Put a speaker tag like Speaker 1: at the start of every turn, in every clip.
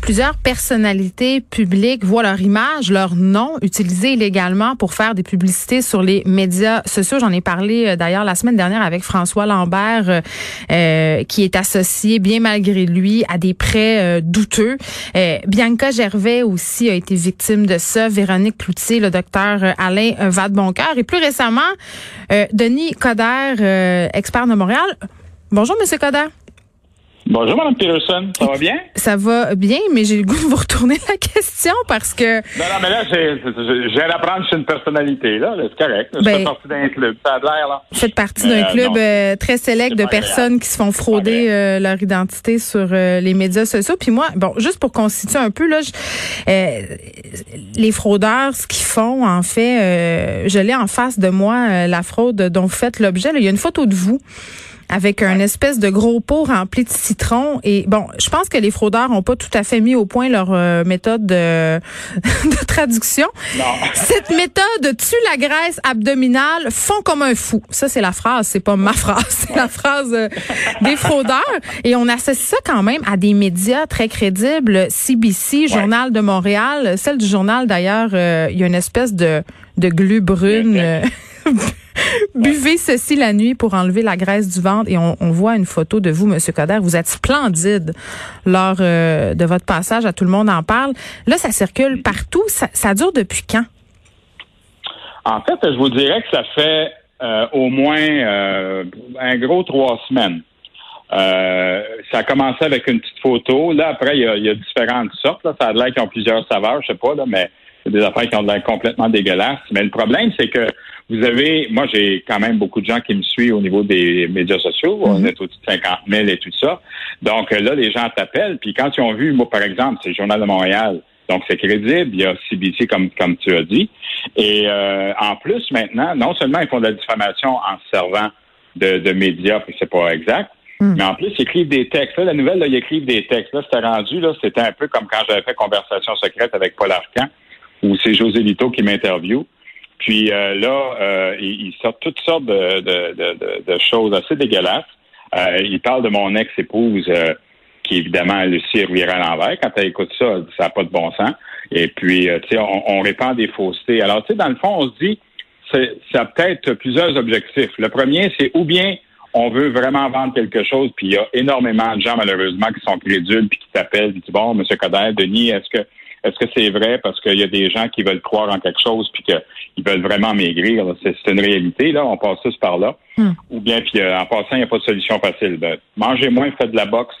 Speaker 1: Plusieurs personnalités publiques voient leur image, leur nom utilisé illégalement pour faire des publicités sur les médias sociaux. J'en ai parlé euh, d'ailleurs la semaine dernière avec François Lambert, euh, euh, qui est associé, bien malgré lui, à des prêts douteux. Bianca Gervais aussi a été victime de ça. Véronique Cloutier, le docteur Alain Vadeboncoeur et plus récemment, Denis Coder, expert de Montréal. Bonjour, Monsieur Coder.
Speaker 2: Bonjour, Mme Peterson. Ça va bien?
Speaker 1: Ça va bien, mais j'ai le goût de vous retourner la question parce que.
Speaker 2: Non, non, mais là, j'ai à apprendre sur une personnalité, là. C'est correct. Je fais ben, partie d'un club. Ça a l'air, là.
Speaker 1: Vous faites partie d'un euh, club euh, très sélect de personnes qui se font frauder euh, leur identité sur les médias sociaux. Puis moi, bon, juste pour constituer un peu, là, les fraudeurs, ce qu'ils font, en fait, je l'ai en face de moi, la fraude dont vous faites l'objet. Il y a une photo de vous avec un espèce de gros pot rempli de citron. Et bon, je pense que les fraudeurs ont pas tout à fait mis au point leur euh, méthode de, de traduction.
Speaker 2: Non.
Speaker 1: Cette méthode tue la graisse abdominale, font comme un fou. Ça, c'est la phrase, c'est pas ma phrase, c'est la phrase euh, des fraudeurs. Et on associe ça quand même à des médias très crédibles, CBC, Journal de Montréal, celle du journal d'ailleurs, euh, il y a une espèce de, de glu brune. Buvez ceci la nuit pour enlever la graisse du ventre et on, voit une photo de vous, Monsieur Coder. Vous êtes splendide lors euh, de votre passage. À tout le monde en parle. Là, ça circule partout. Ça, dure depuis quand?
Speaker 2: En fait, je vous dirais que ça fait euh, au moins euh, un gros trois semaines. ça a commencé avec une petite photo. Là, après, il y a, différentes sortes. Ça a l'air qu'ils ont plusieurs saveurs, je sais pas, là, mais c'est des affaires qui ont l'air complètement dégueulasses. Mais le problème, c'est que vous avez, moi, j'ai quand même beaucoup de gens qui me suivent au niveau des médias sociaux. On mhm. est au-dessus de 50 000 et tout ça. Donc euh, là, les gens t'appellent. Puis quand ils ont vu, moi, par exemple, c'est le Journal de Montréal. Donc, c'est crédible. Il y a CBC, comme, comme tu as dit. Et euh, en plus, maintenant, non seulement ils font de la diffamation en se servant de, de médias, puis c'est pas exact, mhm. mais en plus, ils écrivent des textes. Là, la nouvelle, là, ils écrivent des textes. Là, c'était rendu, là, c'était un peu comme quand j'avais fait Conversation secrète avec Paul Arcan, où c'est José Lito qui m'interviewe. Puis euh, là, euh, il, sort toutes sortes de, choses assez dégueulasses. Euh, il parle de mon ex-épouse, qui évidemment, Lucie Rivière à l'envers. Quand elle écoute ça, ça n'a pas de bon sens. Et puis, tu sais, on, répand des faussetés. Alors, tu sais, dans le fond, on se dit, ça a peut-être plusieurs objectifs. Le premier, c'est ou bien on veut vraiment vendre quelque chose, puis il y a énormément de gens, malheureusement, qui sont crédules, puis qui t'appellent, qui disent, bon, M. Coder, Denis, est-ce que est-ce que c'est vrai parce qu'il y a des gens qui veulent croire en quelque chose puis qu'ils veulent vraiment maigrir? C'est une réalité, là, on passe tous par là. Hmm. Ou bien, puis euh, en passant, il n'y a pas de solution facile. Ben, mangez moins, faites de la boxe,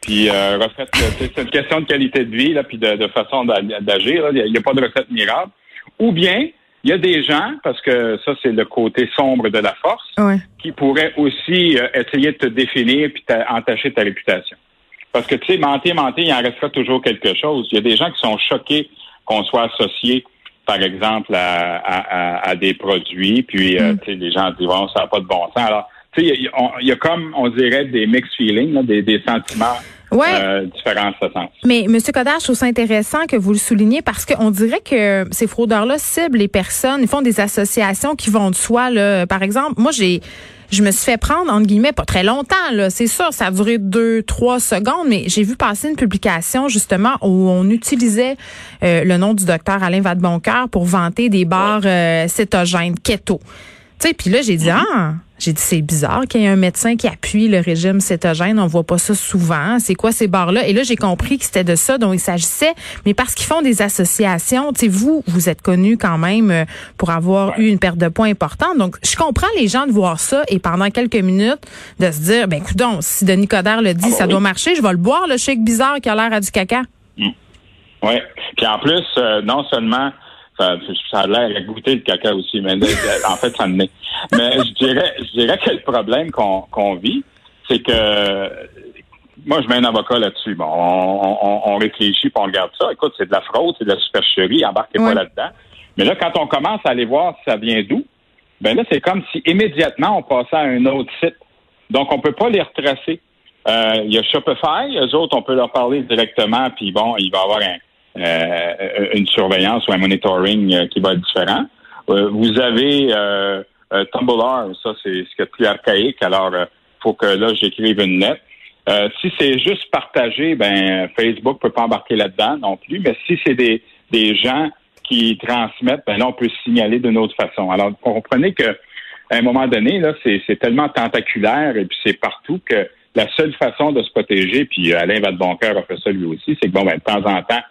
Speaker 2: puis euh, refaites. c'est une question de qualité de vie, là, puis de, façon d'agir. Il n'y a, pas de recette miracle. Ou bien, il y a des gens, parce que ça, c'est le côté sombre de la force, qui pourraient aussi euh, essayer de te définir puis entacher ta réputation. Parce que, tu sais, mentir, mentir, il en restera toujours quelque chose. Il y a des gens qui sont choqués qu'on soit associé, par exemple, à, des produits, puis, euh, mm. tu sais, les gens disent, bon, ça n'a pas de bon sens. Alors, tu sais, il y, a comme, on dirait, des mixed feelings, des, sentiments
Speaker 1: ouais. euh,
Speaker 2: différents ce sens.
Speaker 1: Mais, M. Coder, je trouve ça intéressant que vous le souligniez parce qu'on dirait que ces fraudeurs-là ciblent les personnes, ils font des associations qui vont de soi. Là. Par exemple, moi, j'ai je me suis fait prendre, entre guillemets, pas très longtemps, là. C'est sûr, ça a duré deux, trois secondes, mais j'ai vu passer une publication, justement, où on utilisait euh, le nom du docteur Alain Vadeboncoeur pour vanter des bars euh, cétogènes, keto. Tu sais, puis là, j'ai dit, mm-hmm. ah, j'ai dit, c'est bizarre qu'il y ait un médecin qui appuie le régime cétogène. On voit pas ça souvent. C'est quoi ces bars-là? Et là, j'ai compris que c'était de ça dont il s'agissait. Mais parce qu'ils font des associations, tu sais, vous, vous êtes connu quand même euh, pour avoir eu une perte de poids importante. Donc, je comprends les gens de voir ça et pendant quelques minutes de se dire, ben, écoute si Denis Coderre le dit, ah, ça doit marcher, je vais le boire, le shake bizarre qui a l'air à du caca.
Speaker 2: Mm. Oui. Puis en plus, euh, non seulement Ça, ça a l'air à goûter le caca aussi, mais en fait, ça me met. Mais je dirais, je dirais que le problème qu'on qu'on vit, c'est que moi, je mets un avocat là-dessus. Bon, on, on, on réfléchit, puis on regarde ça. Écoute, c'est de la fraude, c'est de la supercherie, embarquez pas là-dedans. Mais là, quand on commence à aller voir si ça vient d'où, ben là, c'est comme si immédiatement on passait à un autre site. Donc, on peut pas les retracer. Euh, il y a Shopify, eux autres, on peut leur parler directement, puis bon, il va y avoir euh, une surveillance ou un monitoring euh, qui va être différent. vous avez Tumblr, ça c'est ce qui est plus archaïque, alors faut que là j'écrive une lettre. si c'est juste partagé, ben Facebook peut pas embarquer là-dedans non plus. Mais si c'est des, des gens qui transmettent, ben là, on peut signaler d'une autre façon. Alors, comprenez que à un moment donné, là, c'est tellement tentaculaire et puis c'est partout que la seule façon de se protéger, puis Alain Vadeboncoeur a fait ça lui aussi, c'est que bon, ben, de temps en temps,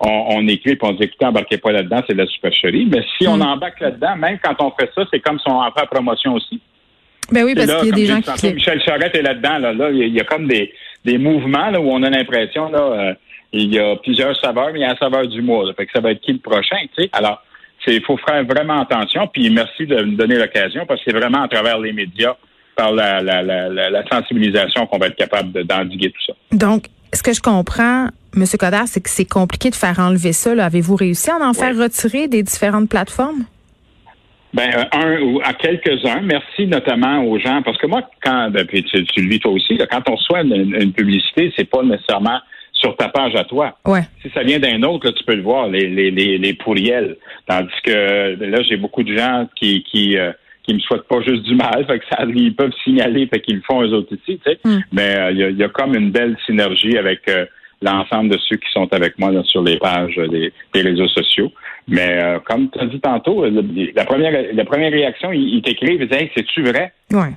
Speaker 2: on, écrit et on dit écoutez, embarquez pas là-dedans, c'est de la supercherie. Mais si on hmm. embarque là-dedans, même quand on fait ça, c'est comme si on en fait la promotion aussi.
Speaker 1: Ben oui, parce qu'il y a des gens qui.
Speaker 2: Michel Charette est là-dedans, là, là, il y a comme des, des mouvements là, où on a l'impression là. Euh, il y a plusieurs saveurs, mais il y a la saveur du mois. Là. Fait que ça va être qui le prochain, tu sais? Alors, il faut faire vraiment attention. Puis merci de me donner l'occasion parce que c'est vraiment à travers les médias, par la, la, la, la sensibilisation qu'on va être capable d'endiguer tout ça.
Speaker 1: Donc, ce que je comprends, M. Coder, c'est que c'est compliqué de faire enlever ça. Avez-vous réussi à en faire retirer des différentes plateformes?
Speaker 2: Ben, un ou à quelques-uns. Merci notamment aux gens, parce que moi, quand, ben, puis tu, le vis toi aussi, quand on reçoit une, une publicité, c'est pas nécessairement sur ta page à toi.
Speaker 1: Ouais.
Speaker 2: Si ça vient d'un autre, là, tu peux le voir, les, les, les, les pourriels. Tandis que là, j'ai beaucoup de gens qui, qui, euh, qui me souhaitent pas juste du mal, fait que ça, ils peuvent signaler, fait qu'ils le font eux autres ici, tu sais. Hmm. Mais euh, il y, a, comme une belle synergie avec euh, l'ensemble de ceux qui sont avec moi là, sur les pages des, des réseaux sociaux. Mais comme tu as dit tantôt, la première la première réaction, ils, t'écrivent, ils disent Hey, c'est-tu vrai?
Speaker 1: Ouais.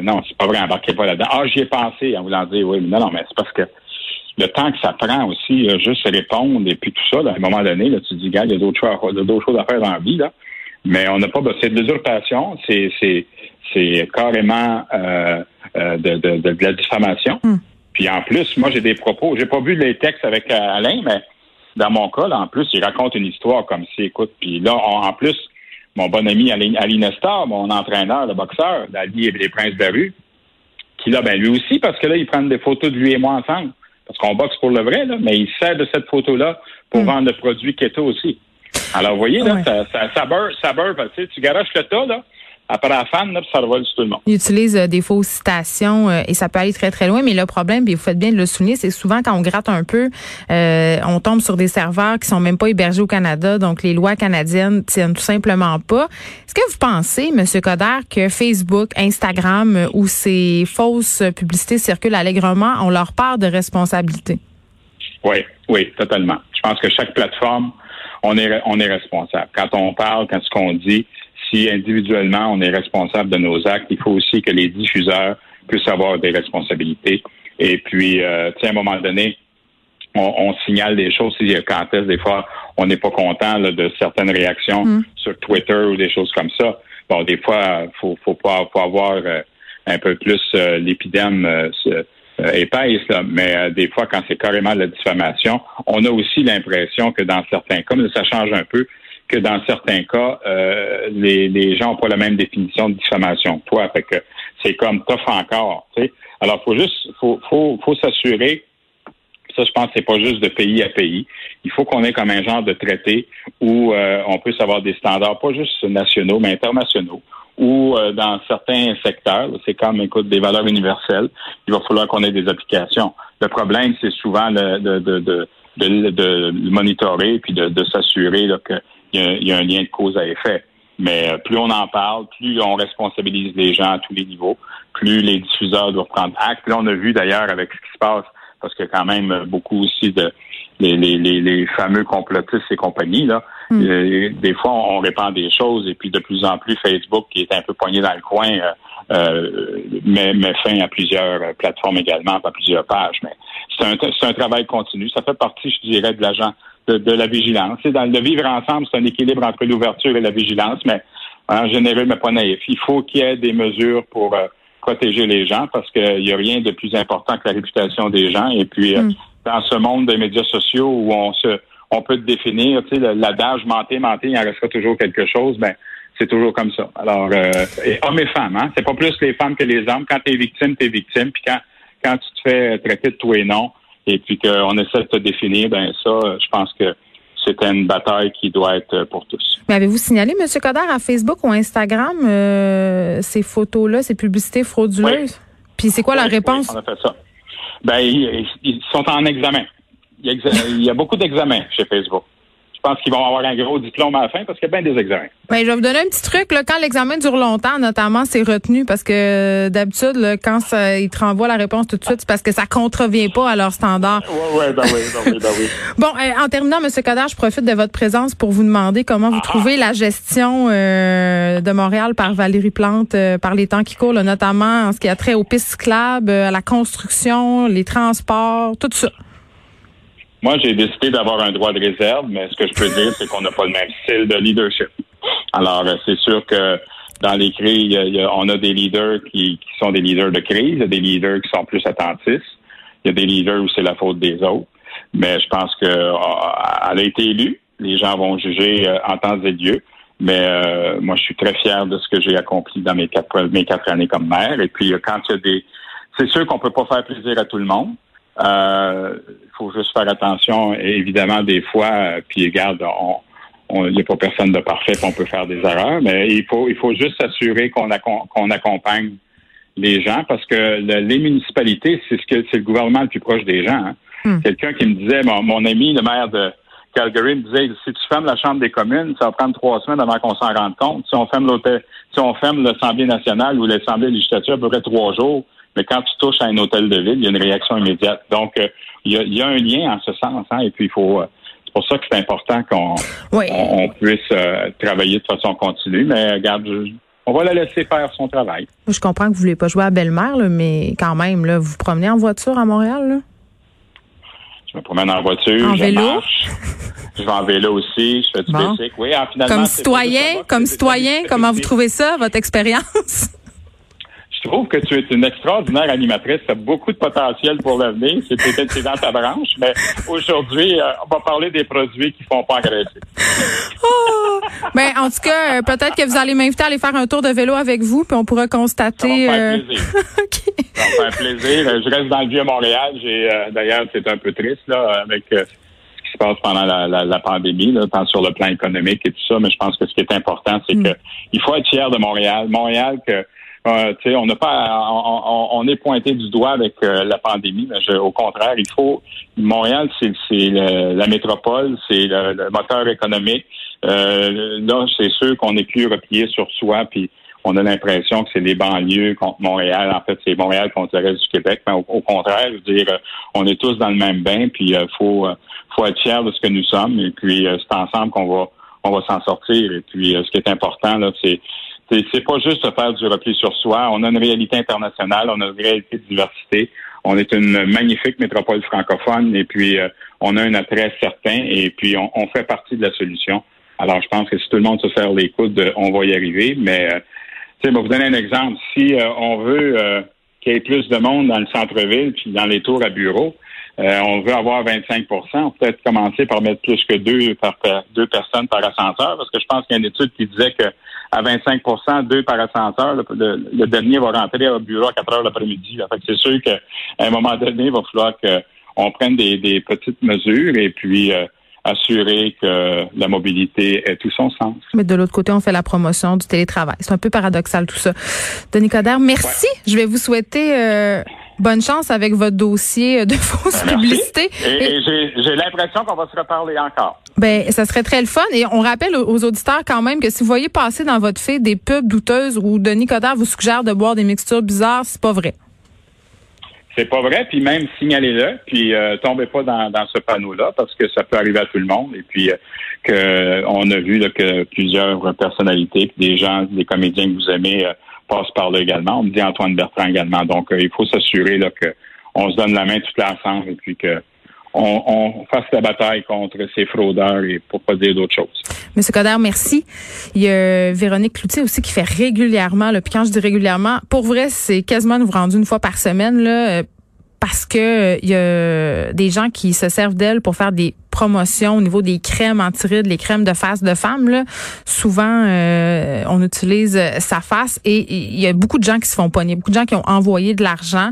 Speaker 2: Non, c'est pas vrai, embarquez pas là-dedans. Ah, j'y ai pensé en voulant dire oui, mais non, non, mais c'est parce que le temps que ça prend aussi, euh, juste répondre et puis tout ça, à un moment donné, là, tu te dis, gars, il y a d'autres choses, à faire dans la vie, là. Mais on n'a pas, c'est de l'usurpation, c'est, c'est, c'est carrément euh, euh, de, de, de, la diffamation. Hmm. Puis en plus, moi, j'ai des propos. J'ai pas vu les textes avec Alain, mais dans mon cas, là, en plus, il raconte une histoire comme si, écoute, puis là, en plus, mon bon ami Ali Nestor, mon entraîneur, le boxeur, d'Ali et les Princes de la rue, qui là, ben lui aussi, parce que là, ils prennent des photos de lui et moi ensemble parce qu'on boxe pour le vrai, là, mais il sert de cette photo-là pour hmm. vendre le produit keto aussi. Alors, vous voyez, là, ça, ça, ça beurre, ça beurre, tu sais, tu garoches le tas, là, après la fan, là, ça revole sur tout le monde.
Speaker 1: Il utilise euh, des fausses citations euh, et ça peut aller très, très loin. Mais le problème, puis vous faites bien de le souligner, c'est souvent quand on gratte un peu, euh, on tombe sur des serveurs qui sont même pas hébergés au Canada. Donc, les lois canadiennes tiennent tout simplement pas. Est-ce que vous pensez, M. Coder, que Facebook, Instagram ou ces fausses publicités circulent allègrement ont leur part de responsabilité?
Speaker 2: Oui, oui, totalement. Je pense que chaque plateforme, on est, on est responsable. Quand on parle, quand ce qu'on dit, si individuellement on est responsable de nos actes, il faut aussi que les diffuseurs puissent avoir des responsabilités. Et puis, euh, à un moment donné, on, signale des choses. Si quand est des fois, on n'est pas content de certaines réactions mm. sur Twitter ou des choses comme ça. Bon, des fois, faut faut pas faut avoir euh, un peu plus euh, l'épidème euh, épaisse, mais des fois, quand c'est carrément la diffamation, on a aussi l'impression que dans certains cas, mais ça change un peu, que dans certains cas, euh, les, les, gens n'ont pas la même définition de diffamation que toi. Fait que c'est comme tough encore. Tu sais. Alors, faut juste, faut, faut, faut s'assurer. Ça, je pense, c'est pas juste de pays à pays. Il faut qu'on ait comme un genre de traité où euh, on puisse avoir des standards, pas juste nationaux, mais internationaux. Ou euh, dans certains secteurs, c'est comme, écoute, des valeurs universelles. Il va falloir qu'on ait des applications. Le problème, c'est souvent de, de, de, de, de, monitorer puis de, de s'assurer que il y, a, un lien de cause à effet. Mais euh, plus on en parle, plus on responsabilise les gens à tous les niveaux, plus les diffuseurs doivent prendre acte. Là, on a vu d'ailleurs avec ce qui se passe, parce qu'il y a quand même beaucoup aussi de les, les, les, fameux complotistes et compagnies. Là. Hmm. Euh, des fois, on, répand des choses et puis de plus en plus, Facebook, qui est un peu poigné dans le coin, euh, euh met, met, fin à plusieurs plateformes également, à plusieurs pages. Mais c'est un, c'est un travail continu. Ça fait partie, je dirais, de l'agent de, la vigilance. dans le vivre ensemble, c'est un équilibre entre l'ouverture et la vigilance, mais en général, mais pas naïf. Il faut qu'il y ait des mesures pour euh, protéger les gens parce qu'il n'y a rien de plus important que la réputation des gens. Et puis, euh, mm. Dans ce monde des médias sociaux où on se on peut définir, tu sais, l'adage mentir, mentir, il en restera toujours quelque chose. Ben, c'est toujours comme ça. Alors, euh, hommes et femmes, hein, c'est pas plus les femmes que les hommes. Quand tu es victime, tu es victime. Puis quand, quand tu te fais traiter de tout et non, et puis qu'on essaie de te définir, ben ça, je pense que c'est une bataille qui doit être pour tous.
Speaker 1: Mais avez-vous signalé, M. Coder, à Facebook ou Instagram euh, ces photos-là, ces publicités frauduleuses? Puis c'est quoi la réponse?
Speaker 2: on a fait ça. Ben, ils, sont en examen. Il y a beaucoup d'examens chez Facebook je pense qu'ils vont avoir un gros diplôme à la fin parce qu'il y a bien des examens.
Speaker 1: Ben, je vais vous donner un petit truc. Là, quand l'examen dure longtemps, notamment, c'est retenu parce que d'habitude, quand ça, ils te renvoient la réponse tout de suite, c'est parce que ça contrevient pas à leur standard.
Speaker 2: Oui, ouais, ben oui, ben oui, ben oui.
Speaker 1: bon, euh, en terminant, M. Coder, je profite de votre présence pour vous demander comment vous ah. trouvez la gestion euh, de Montréal par Valérie Plante euh, par les temps qui courent, notamment en ce qui a trait aux pistes clubs, à la construction, les transports, tout ça.
Speaker 2: Moi, j'ai décidé d'avoir un droit de réserve, mais ce que je peux dire, c'est qu'on n'a pas le même style de leadership. Alors, euh, c'est sûr que dans les crises, on a des leaders qui, qui, sont des leaders de crise, il y a des leaders qui sont plus attentifs, il y a des leaders où c'est la faute des autres. Mais je pense qu'elle euh, a été élue. Les gens vont juger euh, en temps et lieu. Mais moi, je suis très fier de ce que j'ai accompli dans mes quatre, mes quatre années comme maire. Et puis, quand il y a des... C'est sûr qu'on peut pas faire plaisir à tout le monde. Il euh, faut juste faire attention, évidemment, des fois, euh, puis regarde, on, il n'y a pas personne de parfait, on peut faire des erreurs, mais il faut, il faut juste s'assurer qu'on qu'on accompagne les gens parce que les municipalités, c'est ce que c'est le gouvernement le plus proche des gens. Hein. Hmm. Quelqu'un qui me disait, mon, ami, le maire de Calgary, me disait, si tu fermes la Chambre des communes, ça va prendre trois semaines avant qu'on s'en rende compte. Si on ferme l'hôtel, si on ferme l'Assemblée nationale ou l'Assemblée législative, à peu près trois jours, mais quand tu touches à un hôtel de ville, il y a une réaction immédiate. Donc, euh, il, y a, un lien en ce sens, hein, et puis il faut. Euh, c'est pour ça que c'est important qu'on on, puisse euh, travailler de façon continue. Mais regarde, on va la laisser faire son travail.
Speaker 1: Je comprends que vous voulez pas jouer à belle-mère, mais quand même, là, vous vous promenez en voiture à Montréal, là?
Speaker 2: Je me promène en voiture,
Speaker 1: en
Speaker 2: je
Speaker 1: vélo?
Speaker 2: marche. Je vais en vélo aussi, je fais du bon. Oui, finalement,
Speaker 1: comme citoyen, comme citoyen, comment vous trouvez ça, votre expérience?
Speaker 2: Je trouve que tu es une extraordinaire animatrice. Tu as beaucoup de potentiel pour l'avenir. C'est peut-être dans ta branche, mais aujourd'hui, euh, on va parler des produits qui font pas engraisser.
Speaker 1: Oh! Ben, en tout cas, euh, peut-être que vous allez m'inviter à aller faire un tour de vélo avec vous, puis on pourra constater.
Speaker 2: Ça va faire euh, plaisir. Ça va faire plaisir. Je reste dans le vieux Montréal. J'ai d'ailleurs, c'est un peu triste là avec ce qui se passe pendant la, pandémie, là, tant sur le plan économique et tout ça. Mais je pense que ce qui est important, c'est mm. que il faut être fier de Montréal. Montréal que euh, on n'a pas, on, est pointé du doigt avec euh, la pandémie. Mais au contraire, il faut. Montréal, c'est la métropole, c'est le, moteur économique. Euh, là, c'est sûr qu'on est plus replié sur soi, puis on a l'impression que c'est les banlieues contre Montréal. En fait, c'est Montréal contre le reste du Québec. Mais au, contraire, je veux dire, on est tous dans le même bain, puis il faut, faut être fier de ce que nous sommes. Et puis, c'est ensemble qu'on va, on va s'en sortir. Et puis, ce qui est important là, c'est c'est pas juste faire du repli sur soi. On a une réalité internationale, on a une réalité de diversité. On est une magnifique métropole francophone et puis euh, on a un attrait certain et puis on, fait partie de la solution. Alors je pense que si tout le monde se serre les coudes, on va y arriver. Mais euh, je vous donner un exemple. Si euh, on veut euh, qu'il y ait plus de monde dans le centre-ville puis dans les tours à bureaux, on veut avoir 25 On peut être commencer par mettre plus que deux par deux personnes par ascenseur, parce que je pense qu'il y a une étude qui disait que à 25% deux par ascenseur. Le, dernier va rentrer au bureau à 4 heures l'après-midi. C'est sûr qu'à un moment donné, il va falloir qu'on prenne des, petites mesures et puis euh, assurer que la mobilité ait tout son sens.
Speaker 1: Mais de l'autre côté, on fait la promotion du télétravail. C'est un peu paradoxal tout ça. Denis Coderre, merci. Je vais vous souhaiter euh, bonne chance avec votre dossier de fausse publicité.
Speaker 2: Et, j'ai l'impression qu'on va se reparler encore.
Speaker 1: Ben, ça serait très le fun. Et on rappelle aux auditeurs quand même que si vous voyez passer dans votre feed des pubs douteuses où Denis Coderre vous suggère de boire des mixtures bizarres, c'est pas vrai.
Speaker 2: C'est pas vrai, puis même signalez-le, puis euh, tombez pas dans, ce panneau-là parce que ça peut arriver à tout le monde. Et puis euh, que on a vu que plusieurs personnalités, des gens, des comédiens que vous aimez euh, passent par là également. On me dit Antoine Bertrand également. Donc euh, il faut s'assurer là que on se donne la main tout ensemble et puis que on, fasse la bataille contre ces fraudeurs et pour pas dire d'autres choses.
Speaker 1: Monsieur Coder, merci. Il y a Véronique Cloutier aussi qui fait régulièrement, là, puis quand je dis régulièrement, pour vrai, c'est quasiment nous rendu une fois par semaine, là, parce que il y a des gens qui se servent d'elle pour faire des promotions au niveau des crèmes anti-rides, les crèmes de face de femme. Là, souvent, euh, on utilise sa face et il y a beaucoup de gens qui se font pogner, beaucoup de gens qui ont envoyé de l'argent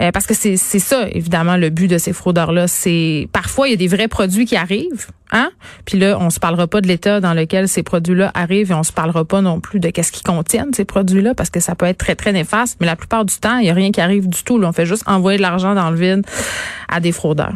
Speaker 1: euh, parce que c'est ça, évidemment, le but de ces fraudeurs-là. C'est parfois il y a des vrais produits qui arrivent. Hein? Puis là, on se parlera pas de l'état dans lequel ces produits-là arrivent et on se parlera pas non plus de qu'est-ce qu'ils contiennent ces produits-là parce que ça peut être très très néfaste. Mais la plupart du temps, il y a rien qui arrive du tout. Là. On fait juste envoyer de l'argent dans le vide à des fraudeurs.